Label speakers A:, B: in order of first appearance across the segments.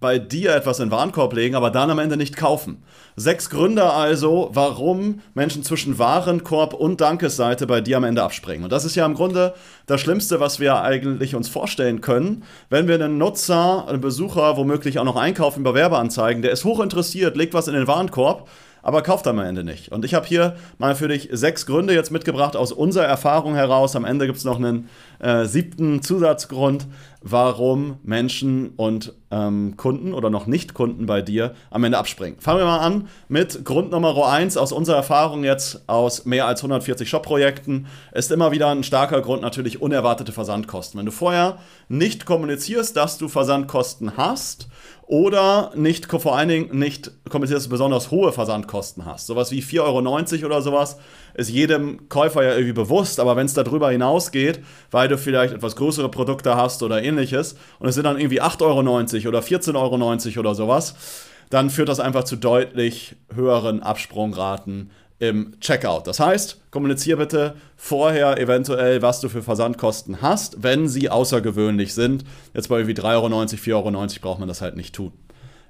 A: bei dir etwas in den Warenkorb legen, aber dann am Ende nicht kaufen. Sechs Gründe also, warum Menschen zwischen Warenkorb und Dankesseite bei dir am Ende abspringen. Und das ist ja im Grunde das Schlimmste, was wir eigentlich uns vorstellen können, wenn wir einen Nutzer, einen Besucher womöglich auch noch einkaufen über Werbeanzeigen, der ist hochinteressiert, legt was in den Warenkorb, aber kauft am Ende nicht. Und ich habe hier mal für dich sechs Gründe jetzt mitgebracht aus unserer Erfahrung heraus. Am Ende gibt es noch einen äh, siebten Zusatzgrund, warum Menschen und ähm, Kunden oder noch nicht Kunden bei dir am Ende abspringen. Fangen wir mal an mit Grund Nummer 1 aus unserer Erfahrung jetzt aus mehr als 140 Shop-Projekten. Ist immer wieder ein starker Grund natürlich unerwartete Versandkosten. Wenn du vorher nicht kommunizierst, dass du Versandkosten hast, oder nicht, vor allen Dingen nicht kommunizierst, dass du besonders hohe Versandkosten hast. Sowas wie 4,90 Euro oder sowas ist jedem Käufer ja irgendwie bewusst, aber wenn es darüber hinausgeht, weil du vielleicht etwas größere Produkte hast oder ähnliches und es sind dann irgendwie 8,90 Euro oder 14,90 Euro oder sowas, dann führt das einfach zu deutlich höheren Absprungraten im Checkout. Das heißt, kommuniziere bitte vorher eventuell, was du für Versandkosten hast, wenn sie außergewöhnlich sind. Jetzt bei irgendwie 3,90 Euro, 4,90 Euro braucht man das halt nicht tun.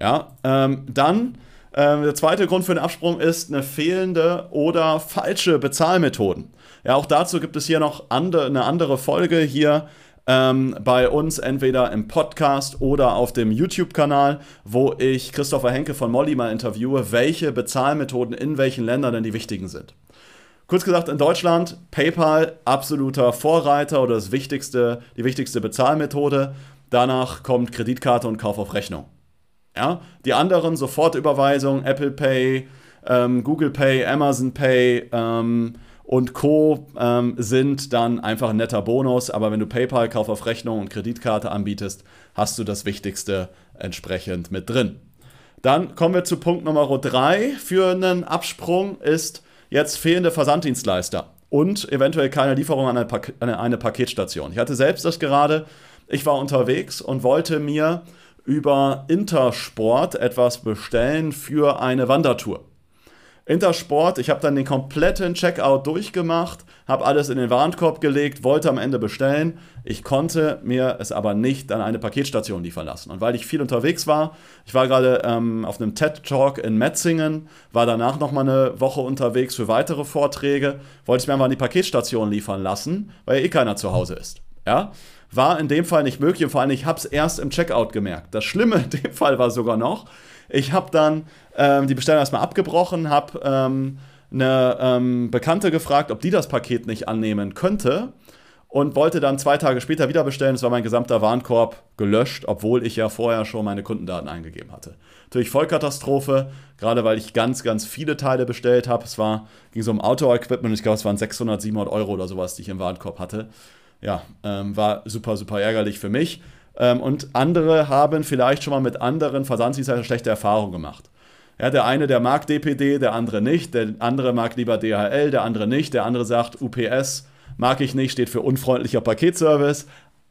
A: Ja, ähm, dann ähm, der zweite Grund für den Absprung ist eine fehlende oder falsche Bezahlmethoden. Ja, auch dazu gibt es hier noch ande, eine andere Folge hier ähm, bei uns entweder im Podcast oder auf dem YouTube-Kanal, wo ich Christopher Henke von Molly mal interviewe, welche Bezahlmethoden in welchen Ländern denn die wichtigen sind. Kurz gesagt, in Deutschland PayPal absoluter Vorreiter oder das wichtigste, die wichtigste Bezahlmethode. Danach kommt Kreditkarte und Kauf auf Rechnung. Ja? Die anderen Sofortüberweisung, Apple Pay, ähm, Google Pay, Amazon Pay, ähm, und Co. Ähm, sind dann einfach ein netter Bonus. Aber wenn du PayPal, Kauf auf Rechnung und Kreditkarte anbietest, hast du das Wichtigste entsprechend mit drin. Dann kommen wir zu Punkt Nummer 3 für einen Absprung ist jetzt fehlende Versanddienstleister und eventuell keine Lieferung an eine, Pak eine Paketstation. Ich hatte selbst das gerade. Ich war unterwegs und wollte mir über Intersport etwas bestellen für eine Wandertour. Intersport, ich habe dann den kompletten Checkout durchgemacht, habe alles in den Warenkorb gelegt, wollte am Ende bestellen. Ich konnte mir es aber nicht an eine Paketstation liefern lassen. Und weil ich viel unterwegs war, ich war gerade ähm, auf einem TED-Talk in Metzingen, war danach nochmal eine Woche unterwegs für weitere Vorträge, wollte ich mir einfach an die Paketstation liefern lassen, weil eh keiner zu Hause ist. Ja? War in dem Fall nicht möglich und vor allem, ich habe es erst im Checkout gemerkt. Das Schlimme in dem Fall war sogar noch, ich habe dann ähm, die Bestellung erstmal abgebrochen, habe ähm, eine ähm, Bekannte gefragt, ob die das Paket nicht annehmen könnte und wollte dann zwei Tage später wieder bestellen. Es war mein gesamter Warenkorb gelöscht, obwohl ich ja vorher schon meine Kundendaten eingegeben hatte. Natürlich Vollkatastrophe, gerade weil ich ganz, ganz viele Teile bestellt habe. Es war, ging so um Outdoor-Equipment, ich glaube, es waren 600, 700 Euro oder sowas, die ich im Warenkorb hatte. Ja, ähm, war super, super ärgerlich für mich. Ähm, und andere haben vielleicht schon mal mit anderen Versandsdienstleistern schlechte Erfahrungen gemacht. Ja, der eine, der mag DPD, der andere nicht, der andere mag lieber DHL, der andere nicht, der andere sagt UPS mag ich nicht, steht für unfreundlicher Paketservice.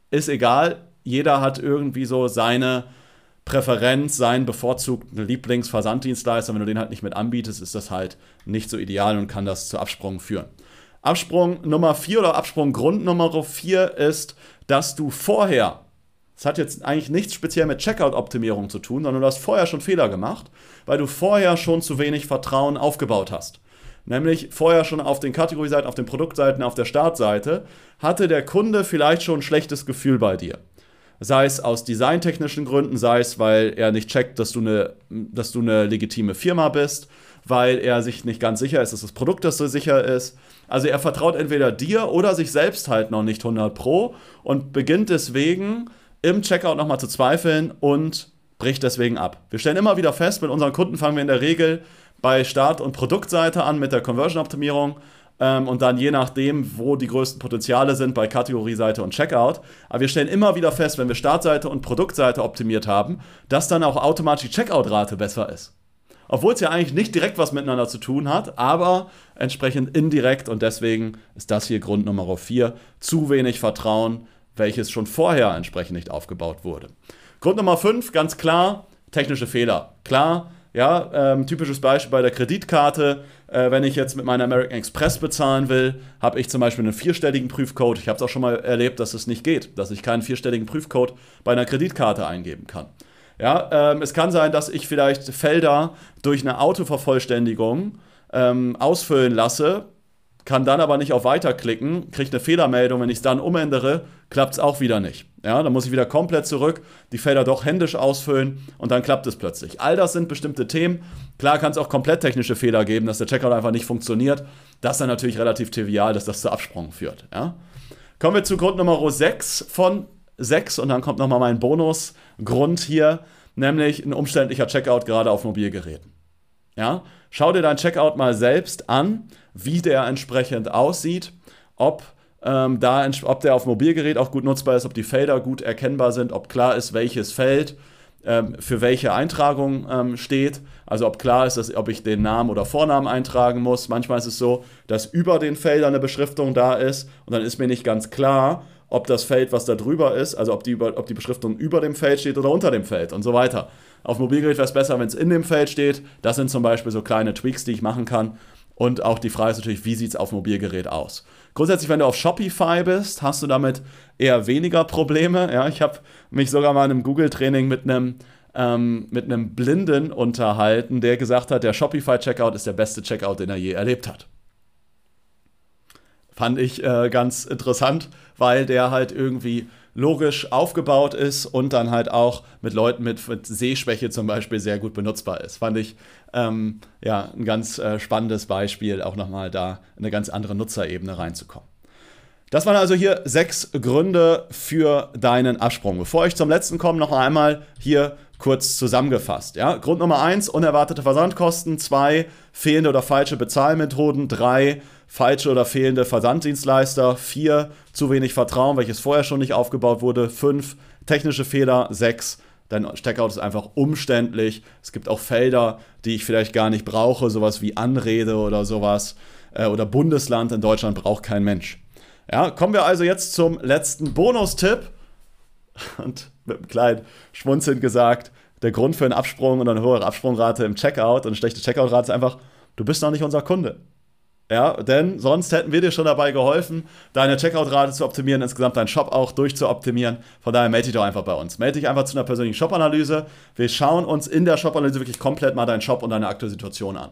A: Ist egal, jeder hat irgendwie so seine Präferenz, seinen bevorzugten Lieblingsversanddienstleister. Wenn du den halt nicht mit anbietest, ist das halt nicht so ideal und kann das zu Absprungen führen. Absprung Nummer 4 oder Absprung Grund Nummer 4 ist, dass du vorher das hat jetzt eigentlich nichts speziell mit Checkout-Optimierung zu tun, sondern du hast vorher schon Fehler gemacht, weil du vorher schon zu wenig Vertrauen aufgebaut hast. Nämlich vorher schon auf den Kategorieseiten, auf den Produktseiten, auf der Startseite hatte der Kunde vielleicht schon ein schlechtes Gefühl bei dir. Sei es aus designtechnischen Gründen, sei es, weil er nicht checkt, dass du eine, dass du eine legitime Firma bist, weil er sich nicht ganz sicher ist, dass das Produkt das so sicher ist. Also er vertraut entweder dir oder sich selbst halt noch nicht 100 Pro und beginnt deswegen im Checkout nochmal zu zweifeln und bricht deswegen ab. Wir stellen immer wieder fest, mit unseren Kunden fangen wir in der Regel bei Start- und Produktseite an mit der Conversion-Optimierung ähm, und dann je nachdem, wo die größten Potenziale sind, bei Kategorieseite und Checkout. Aber wir stellen immer wieder fest, wenn wir Startseite und Produktseite optimiert haben, dass dann auch automatisch die Checkout-Rate besser ist. obwohl es ja eigentlich nicht direkt was miteinander zu tun hat, aber entsprechend indirekt und deswegen ist das hier Grund Nummer 4, zu wenig Vertrauen, welches schon vorher entsprechend nicht aufgebaut wurde. Grund Nummer 5, ganz klar, technische Fehler. Klar, ja, ähm, typisches Beispiel bei der Kreditkarte. Äh, wenn ich jetzt mit meiner American Express bezahlen will, habe ich zum Beispiel einen vierstelligen Prüfcode. Ich habe es auch schon mal erlebt, dass es nicht geht, dass ich keinen vierstelligen Prüfcode bei einer Kreditkarte eingeben kann. Ja, ähm, es kann sein, dass ich vielleicht Felder durch eine Autovervollständigung ähm, ausfüllen lasse, kann dann aber nicht auf Weiter klicken, kriege eine Fehlermeldung. Wenn ich es dann umändere, klappt es auch wieder nicht. Ja, dann muss ich wieder komplett zurück, die Felder doch händisch ausfüllen und dann klappt es plötzlich. All das sind bestimmte Themen. Klar kann es auch komplett technische Fehler geben, dass der Checkout einfach nicht funktioniert. Das ist dann natürlich relativ trivial, dass das zu Absprung führt. Ja? Kommen wir zu Grund Nummer 6 von 6 und dann kommt nochmal mein Bonusgrund hier, nämlich ein umständlicher Checkout gerade auf Mobilgeräten. Ja? Schau dir dein Checkout mal selbst an, wie der entsprechend aussieht, ob ähm, da, ob der auf Mobilgerät auch gut nutzbar ist, ob die Felder gut erkennbar sind, ob klar ist, welches Feld ähm, für welche Eintragung ähm, steht. Also ob klar ist, dass, ob ich den Namen oder Vornamen eintragen muss. Manchmal ist es so, dass über den Feldern eine Beschriftung da ist und dann ist mir nicht ganz klar, ob das Feld, was da drüber ist, also ob die, ob die Beschriftung über dem Feld steht oder unter dem Feld und so weiter. Auf Mobilgerät wäre es besser, wenn es in dem Feld steht. Das sind zum Beispiel so kleine Tweaks, die ich machen kann. Und auch die Frage ist natürlich, wie sieht es auf Mobilgerät aus? Grundsätzlich, wenn du auf Shopify bist, hast du damit eher weniger Probleme. Ja, ich habe mich sogar mal in einem Google-Training mit einem ähm, mit einem Blinden unterhalten, der gesagt hat, der Shopify-Checkout ist der beste Checkout, den er je erlebt hat. Fand ich äh, ganz interessant, weil der halt irgendwie logisch aufgebaut ist und dann halt auch mit Leuten mit, mit Sehschwäche zum Beispiel sehr gut benutzbar ist. Fand ich ähm, ja ein ganz äh, spannendes Beispiel, auch nochmal da in eine ganz andere Nutzerebene reinzukommen. Das waren also hier sechs Gründe für deinen Absprung. Bevor ich zum letzten komme, noch einmal hier kurz zusammengefasst. Ja? Grund Nummer eins, unerwartete Versandkosten. Zwei, fehlende oder falsche Bezahlmethoden. Drei, falsche oder fehlende Versanddienstleister. Vier, zu wenig Vertrauen, welches vorher schon nicht aufgebaut wurde. Fünf, technische Fehler. Sechs, dein Checkout ist einfach umständlich. Es gibt auch Felder, die ich vielleicht gar nicht brauche, sowas wie Anrede oder sowas. Äh, oder Bundesland in Deutschland braucht kein Mensch. Ja, kommen wir also jetzt zum letzten Bonustipp. Und mit einem kleinen Schmunzeln gesagt, der Grund für einen Absprung und eine höhere Absprungrate im Checkout und eine schlechte Checkout-Rate ist einfach, du bist noch nicht unser Kunde. Ja, denn sonst hätten wir dir schon dabei geholfen, deine Checkout-Rate zu optimieren, insgesamt deinen Shop auch durchzuoptimieren. Von daher melde dich doch einfach bei uns. Melde dich einfach zu einer persönlichen Shop-Analyse. Wir schauen uns in der Shop-Analyse wirklich komplett mal deinen Shop und deine aktuelle Situation an.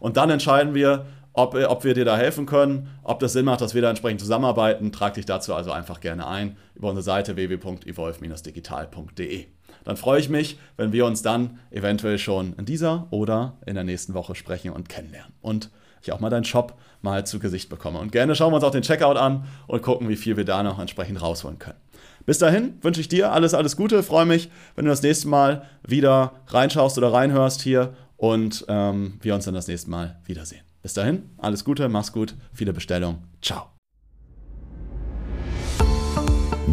A: Und dann entscheiden wir, ob, ob wir dir da helfen können, ob das Sinn macht, dass wir da entsprechend zusammenarbeiten. Trag dich dazu also einfach gerne ein über unsere Seite www.evolve-digital.de. Dann freue ich mich, wenn wir uns dann eventuell schon in dieser oder in der nächsten Woche sprechen und kennenlernen. Und ich auch mal deinen Shop mal zu Gesicht bekomme. Und gerne schauen wir uns auch den Checkout an und gucken, wie viel wir da noch entsprechend rausholen können. Bis dahin wünsche ich dir alles, alles Gute. Freue mich, wenn du das nächste Mal wieder reinschaust oder reinhörst hier und ähm, wir uns dann das nächste Mal wiedersehen. Bis dahin, alles Gute, mach's gut, viele Bestellungen. Ciao.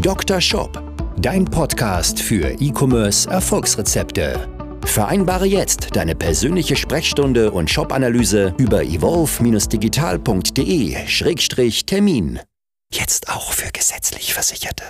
B: Dr. Shop, dein Podcast für E-Commerce Erfolgsrezepte. Vereinbare jetzt deine persönliche Sprechstunde und Shop-Analyse über evolve-digital.de-termin. Jetzt auch für gesetzlich Versicherte.